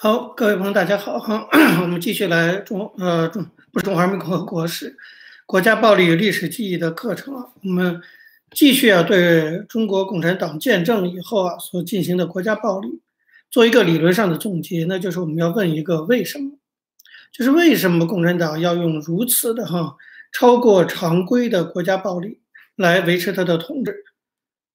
好，各位朋友，大家好哈。我们继续来中呃中不是中华人民共和国史国家暴力与历史记忆的课程啊。我们继续啊对中国共产党建政以后啊所进行的国家暴力做一个理论上的总结，那就是我们要问一个为什么，就是为什么共产党要用如此的哈超过常规的国家暴力来维持他的统治？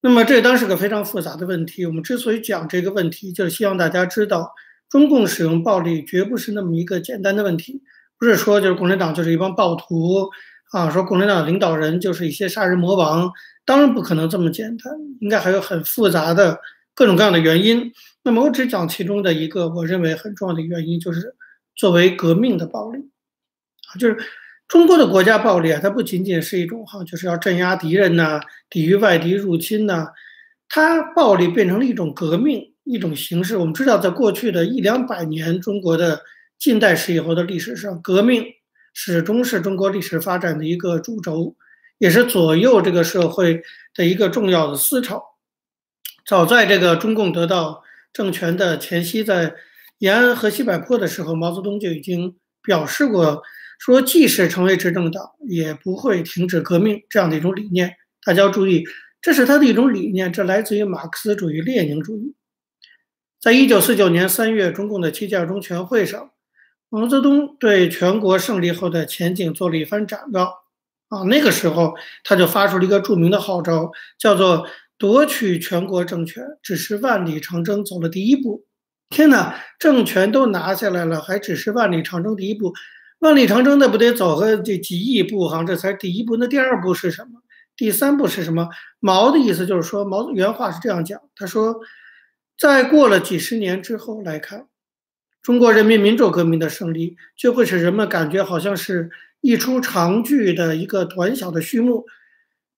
那么这当然是个非常复杂的问题。我们之所以讲这个问题，就是希望大家知道。中共使用暴力绝不是那么一个简单的问题，不是说就是共产党就是一帮暴徒啊，说共产党领导人就是一些杀人魔王，当然不可能这么简单，应该还有很复杂的各种各样的原因。那么我只讲其中的一个，我认为很重要的原因就是作为革命的暴力啊，就是中国的国家暴力啊，它不仅仅是一种哈，就是要镇压敌人呐，抵御外敌入侵呐，它暴力变成了一种革命。一种形式，我们知道，在过去的一两百年中国的近代史以后的历史上，革命始终是中国历史发展的一个主轴，也是左右这个社会的一个重要的思潮。早在这个中共得到政权的前夕，在延安和西柏坡的时候，毛泽东就已经表示过，说即使成为执政党，也不会停止革命这样的一种理念。大家要注意，这是他的一种理念，这来自于马克思主义、列宁主义。在一九四九年三月，中共的七届二中全会上，毛泽东对全国胜利后的前景做了一番展望。啊，那个时候他就发出了一个著名的号召，叫做“夺取全国政权，只是万里长征走了第一步”。天哪，政权都拿下来了，还只是万里长征第一步？万里长征那不得走个这几亿步哈？这才第一步，那第二步是什么？第三步是什么？毛的意思就是说，毛原话是这样讲，他说。在过了几十年之后来看，中国人民民主革命的胜利，就会使人们感觉好像是一出长剧的一个短小的序幕。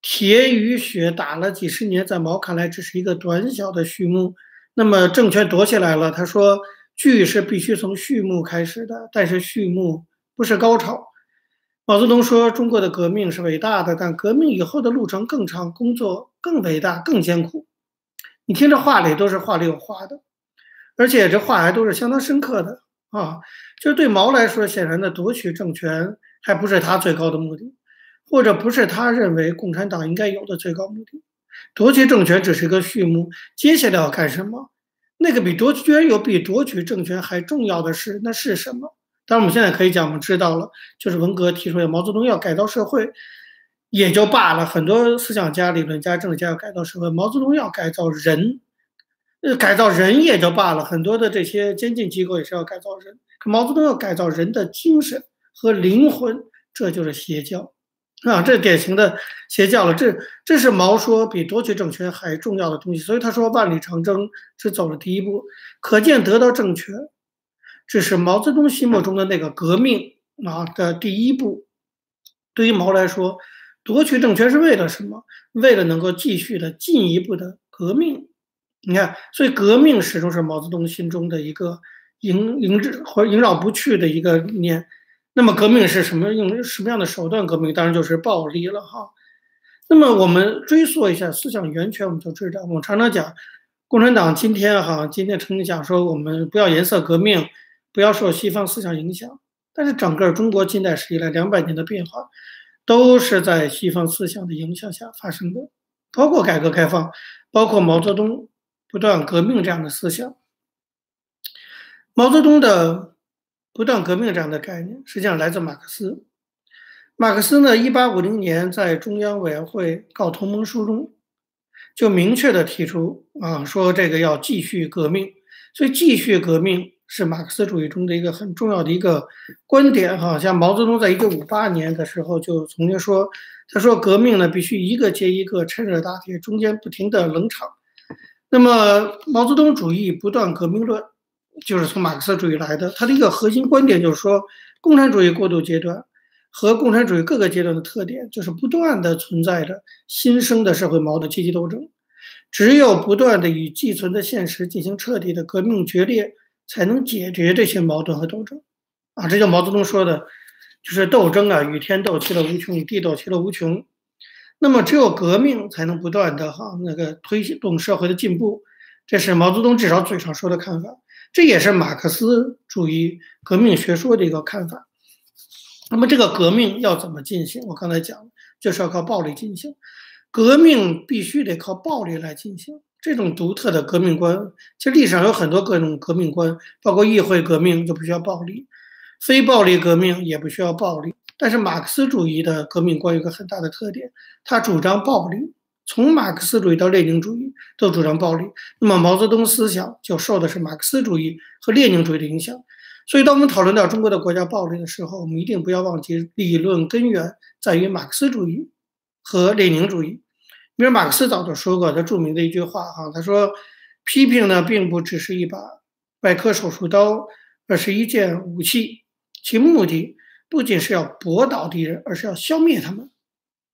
铁与血打了几十年，在毛看来只是一个短小的序幕。那么政权夺起来了，他说剧是必须从序幕开始的，但是序幕不是高潮。毛泽东说，中国的革命是伟大的，但革命以后的路程更长，工作更伟大、更艰苦。你听这话里都是话里有话的，而且这话还都是相当深刻的啊！就是对毛来说，显然的夺取政权还不是他最高的目的，或者不是他认为共产党应该有的最高目的。夺取政权只是一个序幕，接下来要干什么？那个比夺取居然有比夺取政权还重要的事，那是什么？当然，我们现在可以讲，我们知道了，就是文革提出来毛泽东要改造社会。也就罢了，很多思想家、理论家、政治家要改造社会，毛泽东要改造人，呃，改造人也就罢了，很多的这些监禁机构也是要改造人，毛泽东要改造人的精神和灵魂，这就是邪教，啊，这典型的邪教了。这这是毛说比夺取政权还重要的东西，所以他说万里长征只走了第一步，可见得到政权，这是毛泽东心目中的那个革命啊的第一步。对于毛来说。夺取政权是为了什么？为了能够继续的进一步的革命。你看，所以革命始终是毛泽东心中的一个萦萦绕或萦绕不去的一个理念。那么，革命是什么？用什么样的手段革命？当然就是暴力了哈。那么，我们追溯一下思想源泉，我们就知道，我常常讲，共产党今天哈，今天曾经讲说，我们不要颜色革命，不要受西方思想影响。但是，整个中国近代史以来两百年的变化。都是在西方思想的影响下发生的，包括改革开放，包括毛泽东不断革命这样的思想。毛泽东的不断革命这样的概念，实际上来自马克思。马克思呢，一八五零年在中央委员会告同盟书中，就明确的提出啊，说这个要继续革命，所以继续革命。是马克思主义中的一个很重要的一个观点，哈，像毛泽东在一九五八年的时候就曾经说，他说革命呢必须一个接一个，趁热打铁，中间不停的冷场。那么毛泽东主义不断革命论就是从马克思主义来的，他的一个核心观点就是说，共产主义过渡阶段和共产主义各个阶段的特点就是不断的存在着新生的社会矛盾、阶级斗争，只有不断的与既存的现实进行彻底的革命决裂。才能解决这些矛盾和斗争，啊，这叫毛泽东说的，就是斗争啊，与天斗，其乐无穷；与地斗，其乐无穷。那么，只有革命才能不断的哈那个推动社会的进步，这是毛泽东至少嘴上说的看法。这也是马克思主义革命学说的一个看法。那么这个革命要怎么进行？我刚才讲，就是要靠暴力进行。革命必须得靠暴力来进行。这种独特的革命观，其实历史上有很多各种革命观，包括议会革命就不需要暴力，非暴力革命也不需要暴力。但是马克思主义的革命观有个很大的特点，他主张暴力。从马克思主义到列宁主义都主张暴力。那么毛泽东思想就受的是马克思主义和列宁主义的影响。所以，当我们讨论到中国的国家暴力的时候，我们一定不要忘记理论根源在于马克思主义和列宁主义。比如马克思早就说过他著名的一句话哈，他说：“批评呢，并不只是一把外科手术刀，而是一件武器，其目的不仅是要驳倒敌人，而是要消灭他们。”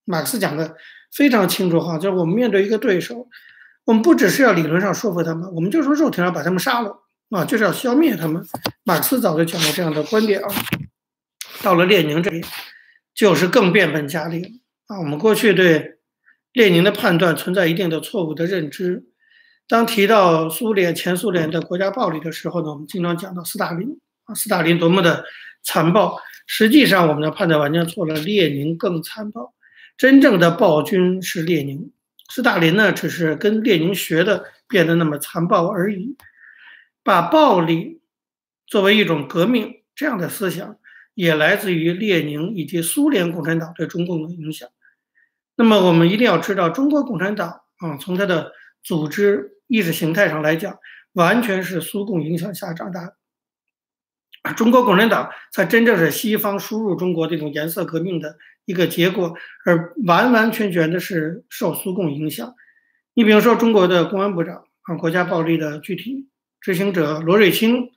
马克思讲的非常清楚哈，就是我们面对一个对手，我们不只是要理论上说服他们，我们就从肉体上把他们杀了啊，就是要消灭他们。马克思早就讲过这样的观点啊。到了列宁这里，就是更变本加厉了啊。我们过去对。列宁的判断存在一定的错误的认知。当提到苏联、前苏联的国家暴力的时候呢，我们经常讲到斯大林啊，斯大林多么的残暴。实际上，我们的判断完全错了，列宁更残暴。真正的暴君是列宁，斯大林呢，只是跟列宁学的，变得那么残暴而已。把暴力作为一种革命，这样的思想也来自于列宁以及苏联共产党对中共的影响。那么我们一定要知道，中国共产党啊，从它的组织意识形态上来讲，完全是苏共影响下长大的。中国共产党才真正是西方输入中国这种颜色革命的一个结果，而完完全全的是受苏共影响。你比如说，中国的公安部长啊，国家暴力的具体执行者罗瑞卿，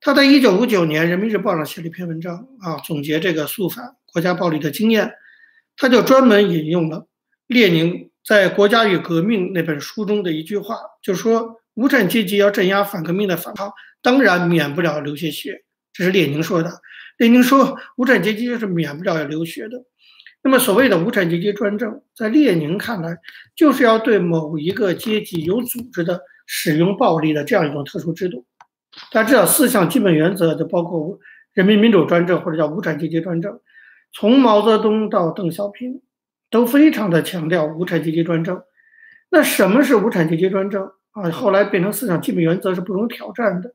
他在一九五九年《人民日报》上写了一篇文章啊，总结这个肃反国家暴力的经验。他就专门引用了列宁在《国家与革命》那本书中的一句话，就说无产阶级要镇压反革命的反抗，当然免不了流些血。这是列宁说的。列宁说，无产阶级是免不了要流血的。那么，所谓的无产阶级专政，在列宁看来，就是要对某一个阶级有组织的使用暴力的这样一种特殊制度。大家知道，四项基本原则就包括人民民主专政，或者叫无产阶级专政。从毛泽东到邓小平，都非常的强调无产阶级专政。那什么是无产阶级专政啊？后来变成思想基本原则是不容挑战的。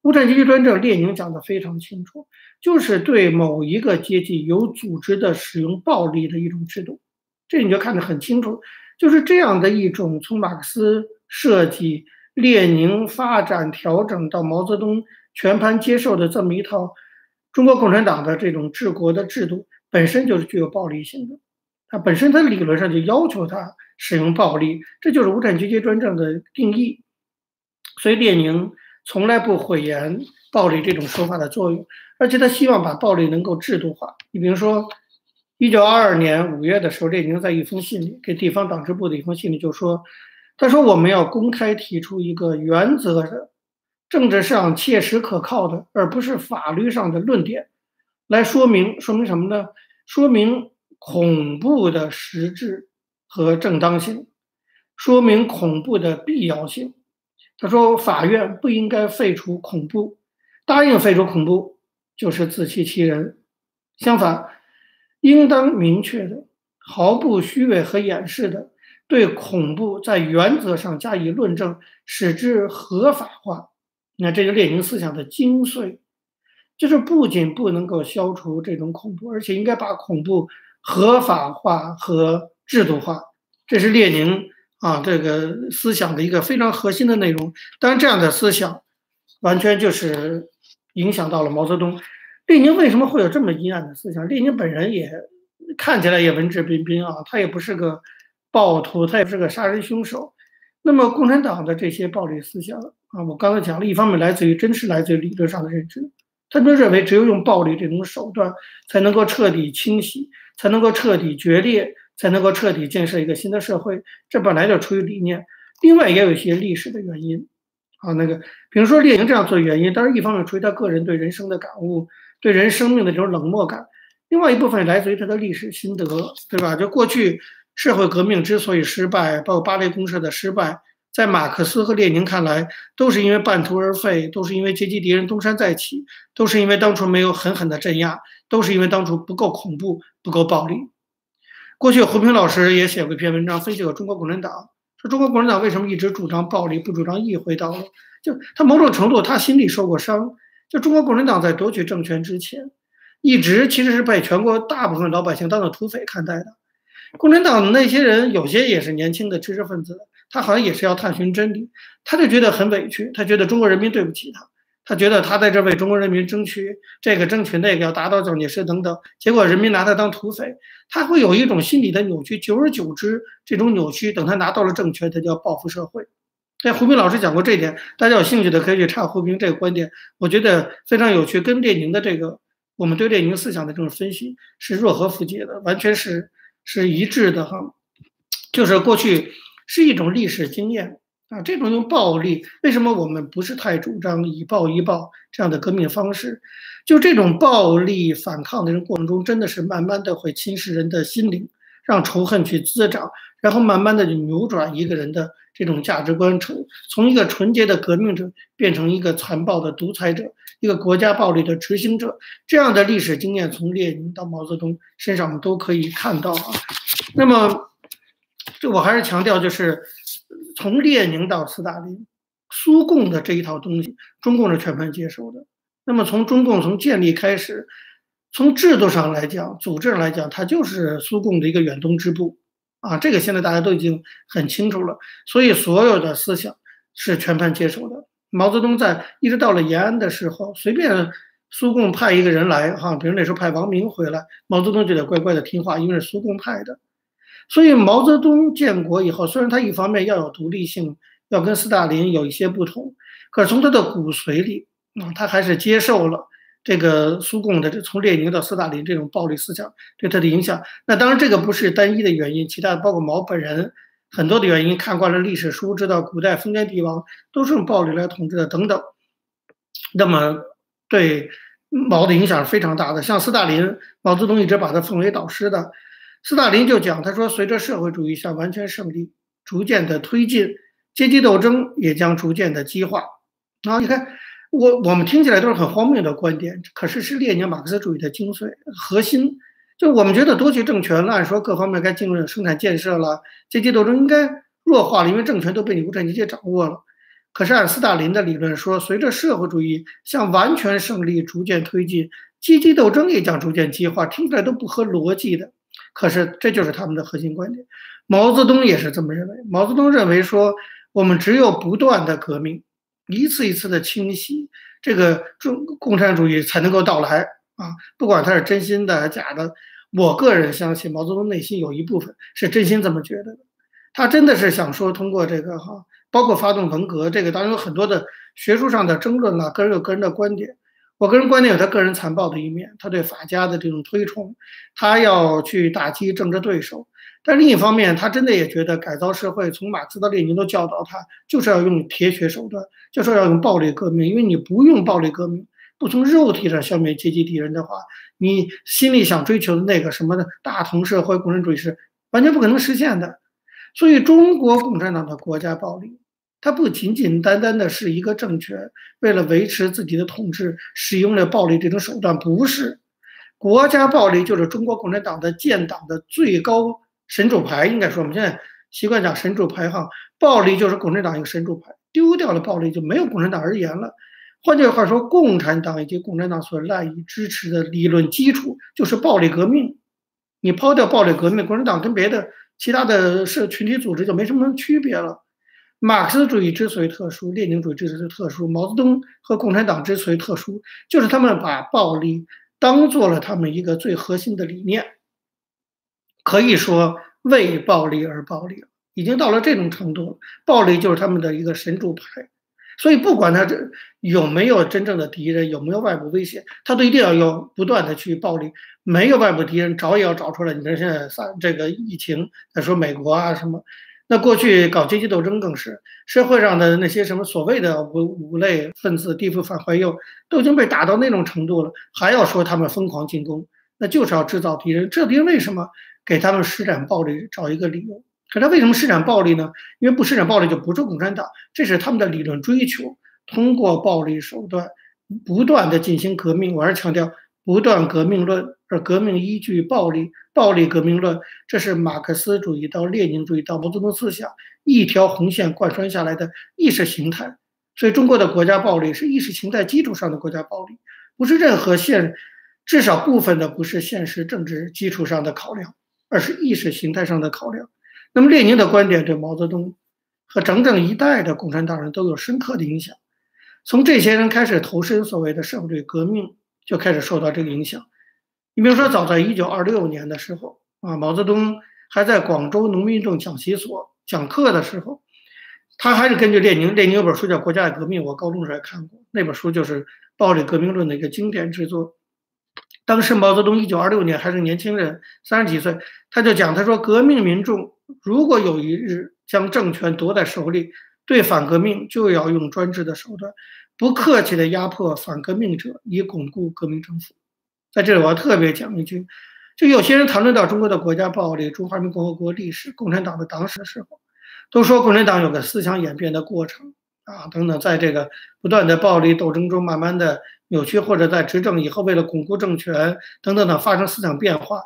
无产阶级专政，列宁讲的非常清楚，就是对某一个阶级有组织的使用暴力的一种制度。这你就看得很清楚，就是这样的一种从马克思设计、列宁发展调整到毛泽东全盘接受的这么一套中国共产党的这种治国的制度。本身就是具有暴力性的，它本身它理论上就要求他使用暴力，这就是无产阶级专政的定义。所以列宁从来不讳言暴力这种说法的作用，而且他希望把暴力能够制度化。你比如说，一九二二年五月的时候，列宁在一封信里给地方党支部的一封信里就说：“他说我们要公开提出一个原则的、政治上切实可靠的，而不是法律上的论点。”来说明说明什么呢？说明恐怖的实质和正当性，说明恐怖的必要性。他说，法院不应该废除恐怖，答应废除恐怖就是自欺欺人。相反，应当明确的、毫不虚伪和掩饰的对恐怖在原则上加以论证，使之合法化。那这是列宁思想的精髓。就是不仅不能够消除这种恐怖，而且应该把恐怖合法化和制度化，这是列宁啊这个思想的一个非常核心的内容。当然，这样的思想完全就是影响到了毛泽东。列宁为什么会有这么阴暗的思想？列宁本人也看起来也文质彬彬啊，他也不是个暴徒，他也不是个杀人凶手。那么，共产党的这些暴力思想啊，我刚才讲了一方面来自于真是来自于理论上的认知。他们认为，只有用暴力这种手段，才能够彻底清洗，才能够彻底决裂，才能够彻底建设一个新的社会。这本来就出于理念，另外也有一些历史的原因。啊，那个，比如说列宁这样做原因，当然一方面出于他个人对人生的感悟，对人生命的这种冷漠感；另外一部分来自于他的历史心得，对吧？就过去社会革命之所以失败，包括巴黎公社的失败，在马克思和列宁看来，都是因为半途而废，都是因为阶级敌人东山再起，都是因为当初没有狠狠的镇压，都是因为当初不够恐怖、不够暴力。过去胡平老师也写过一篇文章，分析过中国共产党，说中国共产党为什么一直主张暴力，不主张议会道路？就他某种程度，他心里受过伤。就中国共产党在夺取政权之前，一直其实是被全国大部分老百姓当做土匪看待的。共产党的那些人，有些也是年轻的知识分子。他好像也是要探寻真理，他就觉得很委屈，他觉得中国人民对不起他，他觉得他在这为中国人民争取这个争取那个，要达到蒋介石等等，结果人民拿他当土匪，他会有一种心理的扭曲，久而久之，这种扭曲等他拿到了政权，他就要报复社会。哎，胡平老师讲过这一点，大家有兴趣的可以去查胡平这个观点，我觉得非常有趣，跟列宁的这个我们对列宁思想的这种分析是若合符节的，完全是是一致的哈，就是过去。是一种历史经验啊，这种用暴力，为什么我们不是太主张以暴易暴这样的革命方式？就这种暴力反抗的人过程中，真的是慢慢的会侵蚀人的心灵，让仇恨去滋长，然后慢慢的就扭转一个人的这种价值观，从从一个纯洁的革命者变成一个残暴的独裁者，一个国家暴力的执行者。这样的历史经验，从列宁到毛泽东身上，我们都可以看到啊。那么。这我还是强调，就是从列宁到斯大林，苏共的这一套东西，中共是全盘接受的。那么从中共从建立开始，从制度上来讲，组织上来讲，它就是苏共的一个远东支部啊。这个现在大家都已经很清楚了。所以所有的思想是全盘接受的。毛泽东在一直到了延安的时候，随便苏共派一个人来哈，比如那时候派王明回来，毛泽东就得乖乖的听话，因为是苏共派的。所以毛泽东建国以后，虽然他一方面要有独立性，要跟斯大林有一些不同，可是从他的骨髓里啊，他还是接受了这个苏共的这从列宁到斯大林这种暴力思想对他的影响。那当然这个不是单一的原因，其他包括毛本人很多的原因，看惯了历史书，知道古代封建帝王都是用暴力来统治的等等。那么对毛的影响是非常大的，像斯大林，毛泽东一直把他奉为导师的。斯大林就讲，他说，随着社会主义向完全胜利逐渐的推进，阶级斗争也将逐渐的激化。啊，你看，我我们听起来都是很荒谬的观点，可是是列宁马克思主义的精髓核心。就我们觉得夺取政权了，按说各方面该进入生产建设了，阶级斗争应该弱化了，因为政权都被你无产阶级掌握了。可是按斯大林的理论说，随着社会主义向完全胜利逐渐推进，阶级斗争也将逐渐激化，听起来都不合逻辑的。可是，这就是他们的核心观点。毛泽东也是这么认为。毛泽东认为说，我们只有不断的革命，一次一次的清洗，这个中共产主义才能够到来啊！不管他是真心的还是假的，我个人相信毛泽东内心有一部分是真心这么觉得的。他真的是想说，通过这个哈，包括发动文革，这个当然有很多的学术上的争论啊，个人有个人的观点。我个人观点有他个人残暴的一面，他对法家的这种推崇，他要去打击政治对手。但另一方面，他真的也觉得改造社会，从马克思到列宁都教导他，就是要用铁血手段，就说要用暴力革命。因为你不用暴力革命，不从肉体上消灭阶级敌人的话，你心里想追求的那个什么的大同社会、共产主义是完全不可能实现的。所以，中国共产党的国家暴力。它不仅仅单单的是一个政权为了维持自己的统治使用了暴力这种手段，不是国家暴力就是中国共产党的建党的最高神主牌。应该说，我们现在习惯讲神主牌哈，暴力就是共产党一个神主牌，丢掉了暴力就没有共产党而言了。换句话说，共产党以及共产党所赖以支持的理论基础就是暴力革命。你抛掉暴力革命，共产党跟别的其他的社群体组织就没什么区别了。马克思主义之所以特殊，列宁主义之所以特殊，毛泽东和共产党之所以特殊，就是他们把暴力当做了他们一个最核心的理念。可以说为暴力而暴力，已经到了这种程度了。暴力就是他们的一个神主牌，所以不管他这有没有真正的敌人，有没有外部威胁，他都一定要有不断的去暴力。没有外部敌人，找也要找出来。你看现在三这个疫情，再说美国啊什么。那过去搞阶级斗争更是社会上的那些什么所谓的五五类分子、地富反坏右，都已经被打到那种程度了，还要说他们疯狂进攻，那就是要制造敌人。这敌人为什么给他们施展暴力？找一个理由。可他为什么施展暴力呢？因为不施展暴力就不是共产党，这是他们的理论追求，通过暴力手段不断的进行革命。我还是强调不断革命论，而革命依据暴力，暴力革命论，这是马克思主义到列宁主义到毛泽东思想一条红线贯穿下来的意识形态。所以中国的国家暴力是意识形态基础上的国家暴力，不是任何现，至少部分的不是现实政治基础上的考量，而是意识形态上的考量。那么，列宁的观点对毛泽东和整整一代的共产党人都有深刻的影响。从这些人开始投身所谓的社会主义革命，就开始受到这个影响。你比如说，早在1926年的时候啊，毛泽东还在广州农民运动讲习所讲课的时候，他还是根据列宁。列宁有本书叫《国家的革命》，我高中时候也看过，那本书就是暴力革命论的一个经典之作。当时毛泽东1926年还是年轻人，三十几岁，他就讲，他说革命民众。如果有一日将政权夺在手里，对反革命就要用专制的手段，不客气地压迫反革命者，以巩固革命政府。在这里，我要特别讲一句：就有些人谈论到中国的国家暴力、中华人民共和国历史、共产党的党史的时候，都说共产党有个思想演变的过程啊，等等，在这个不断的暴力斗争中，慢慢的扭曲，或者在执政以后，为了巩固政权等等等发生思想变化。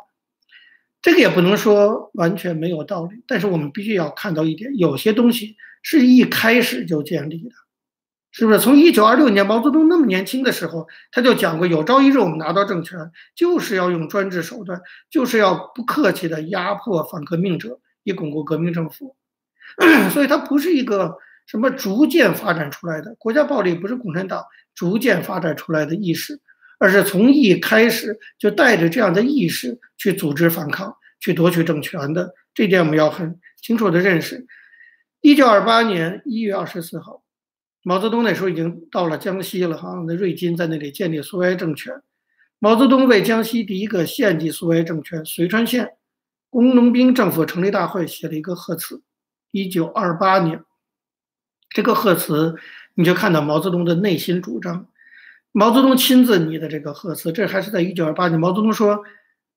这个也不能说完全没有道理，但是我们必须要看到一点，有些东西是一开始就建立的，是不是？从一九二六年毛泽东那么年轻的时候，他就讲过，有朝一日我们拿到政权，就是要用专制手段，就是要不客气的压迫反革命者，以巩固革命政府。所以它不是一个什么逐渐发展出来的国家暴力，不是共产党逐渐发展出来的意识。而是从一开始就带着这样的意识去组织反抗、去夺取政权的，这点我们要很清楚的认识。一九二八年一月二十四号，毛泽东那时候已经到了江西了，哈，那瑞金在那里建立苏维埃政权。毛泽东为江西第一个县级苏维埃政权遂川县工农兵政府成立大会写了一个贺词。一九二八年，这个贺词你就看到毛泽东的内心主张。毛泽东亲自拟的这个贺词，这还是在一九二八年。毛泽东说，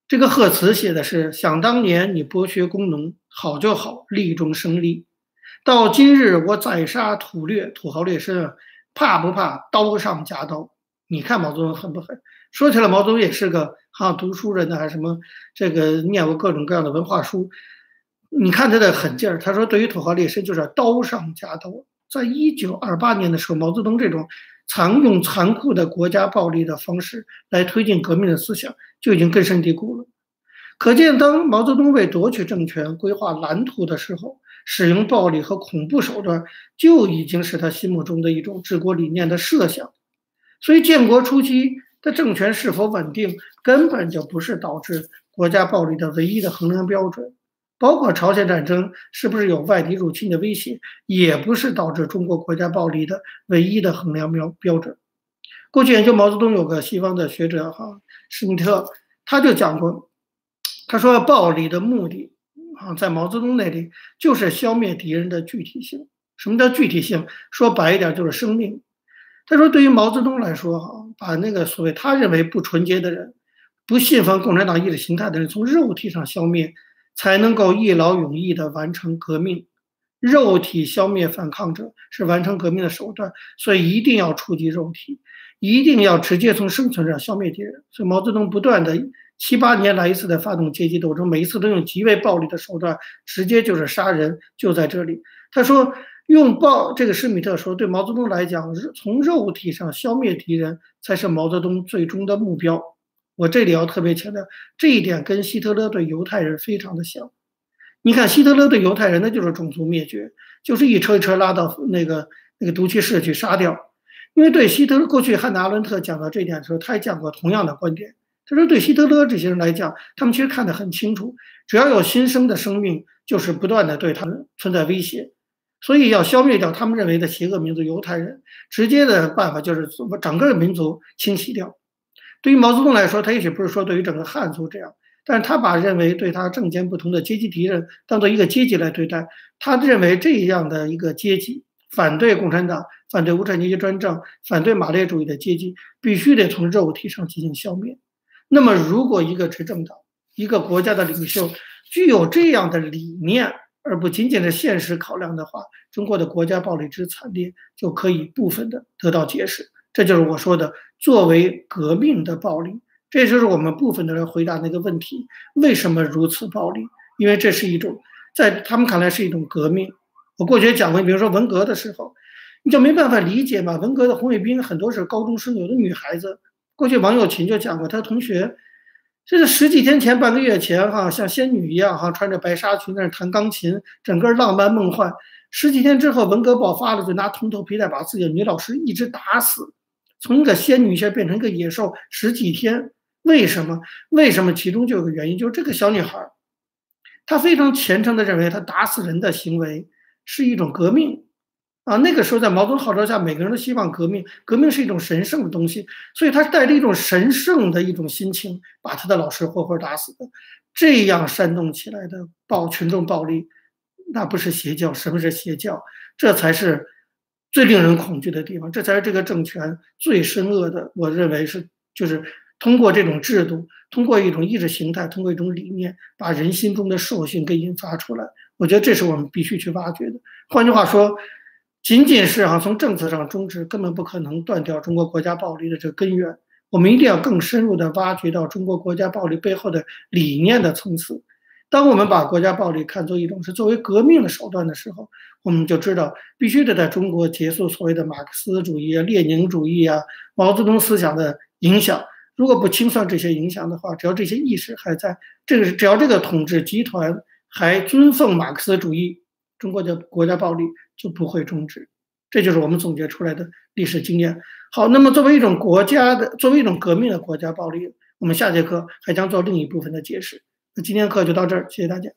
这个贺词写的是：想当年你剥削工农，好就好，利中生利；到今日我宰杀土掠，土豪劣绅，怕不怕刀上加刀？你看毛泽东狠不狠？说起来，毛泽东也是个哈读书人呢，还是什么？这个念过各种各样的文化书。你看他的狠劲儿，他说对于土豪劣绅就是刀上加刀。在一九二八年的时候，毛泽东这种。常用残酷的国家暴力的方式来推进革命的思想，就已经根深蒂固了。可见，当毛泽东为夺取政权规划蓝图的时候，使用暴力和恐怖手段，就已经是他心目中的一种治国理念的设想。所以，建国初期的政权是否稳定，根本就不是导致国家暴力的唯一的衡量标准。包括朝鲜战争是不是有外敌入侵的威胁，也不是导致中国国家暴力的唯一的衡量标标准。过去研究毛泽东有个西方的学者哈施密特，他就讲过，他说暴力的目的啊，在毛泽东那里就是消灭敌人的具体性。什么叫具体性？说白一点就是生命。他说对于毛泽东来说哈，把那个所谓他认为不纯洁的人、不信奉共产党意识形态的人从肉体上消灭。才能够一劳永逸地完成革命，肉体消灭反抗者是完成革命的手段，所以一定要触及肉体，一定要直接从生存上消灭敌人。所以毛泽东不断的七八年来一次的发动阶级斗争，每一次都用极为暴力的手段，直接就是杀人，就在这里。他说用暴，这个施米特说，对毛泽东来讲，从肉体上消灭敌人才是毛泽东最终的目标。我这里要特别强调这一点，跟希特勒对犹太人非常的像。你看，希特勒对犹太人，那就是种族灭绝，就是一车一车拉到那个那个毒气室去杀掉。因为对希特勒过去汉娜阿伦特讲到这一点的时候，他也讲过同样的观点。他说，对希特勒这些人来讲，他们其实看得很清楚，只要有新生的生命，就是不断的对他们存在威胁，所以要消灭掉他们认为的邪恶民族犹太人，直接的办法就是把整个民族清洗掉。对于毛泽东来说，他也许不是说对于整个汉族这样，但是他把认为对他政见不同的阶级敌人当做一个阶级来对待。他认为这样的一个阶级，反对共产党、反对无产阶级专政、反对马列主义的阶级，必须得从肉体上进行消灭。那么，如果一个执政党、一个国家的领袖具有这样的理念，而不仅仅是现实考量的话，中国的国家暴力之惨烈就可以部分的得到解释。这就是我说的，作为革命的暴力，这就是我们部分的人回答那个问题：为什么如此暴力？因为这是一种在他们看来是一种革命。我过去讲过，比如说文革的时候，你就没办法理解嘛。文革的红卫兵很多是高中生，有的女孩子。过去王友琴就讲过，他同学。这是十几天前、半个月前，哈，像仙女一样，哈，穿着白纱裙在那弹钢琴，整个浪漫梦幻。十几天之后，文革爆发了，就拿铜头皮带把自己的女老师一直打死，从一个仙女现在变成一个野兽。十几天，为什么？为什么？其中就有个原因，就是这个小女孩，她非常虔诚地认为，她打死人的行为是一种革命。啊，那个时候在毛泽东号召下，每个人都希望革命，革命是一种神圣的东西，所以他带着一种神圣的一种心情，把他的老师活活打死的。这样煽动起来的暴群众暴力，那不是邪教，什么是邪教？这才是最令人恐惧的地方，这才是这个政权最深恶的。我认为是，就是通过这种制度，通过一种意识形态，通过一种理念，把人心中的兽性给引发出来。我觉得这是我们必须去挖掘的。换句话说。仅仅是啊，从政策上终止，根本不可能断掉中国国家暴力的这个根源。我们一定要更深入的挖掘到中国国家暴力背后的理念的层次。当我们把国家暴力看作一种是作为革命的手段的时候，我们就知道必须得在中国结束所谓的马克思主义啊、列宁主义啊、毛泽东思想的影响。如果不清算这些影响的话，只要这些意识还在，这个只要这个统治集团还尊奉马克思主义。中国的国家暴力就不会终止，这就是我们总结出来的历史经验。好，那么作为一种国家的，作为一种革命的国家暴力，我们下节课还将做另一部分的解释。那今天课就到这儿，谢谢大家。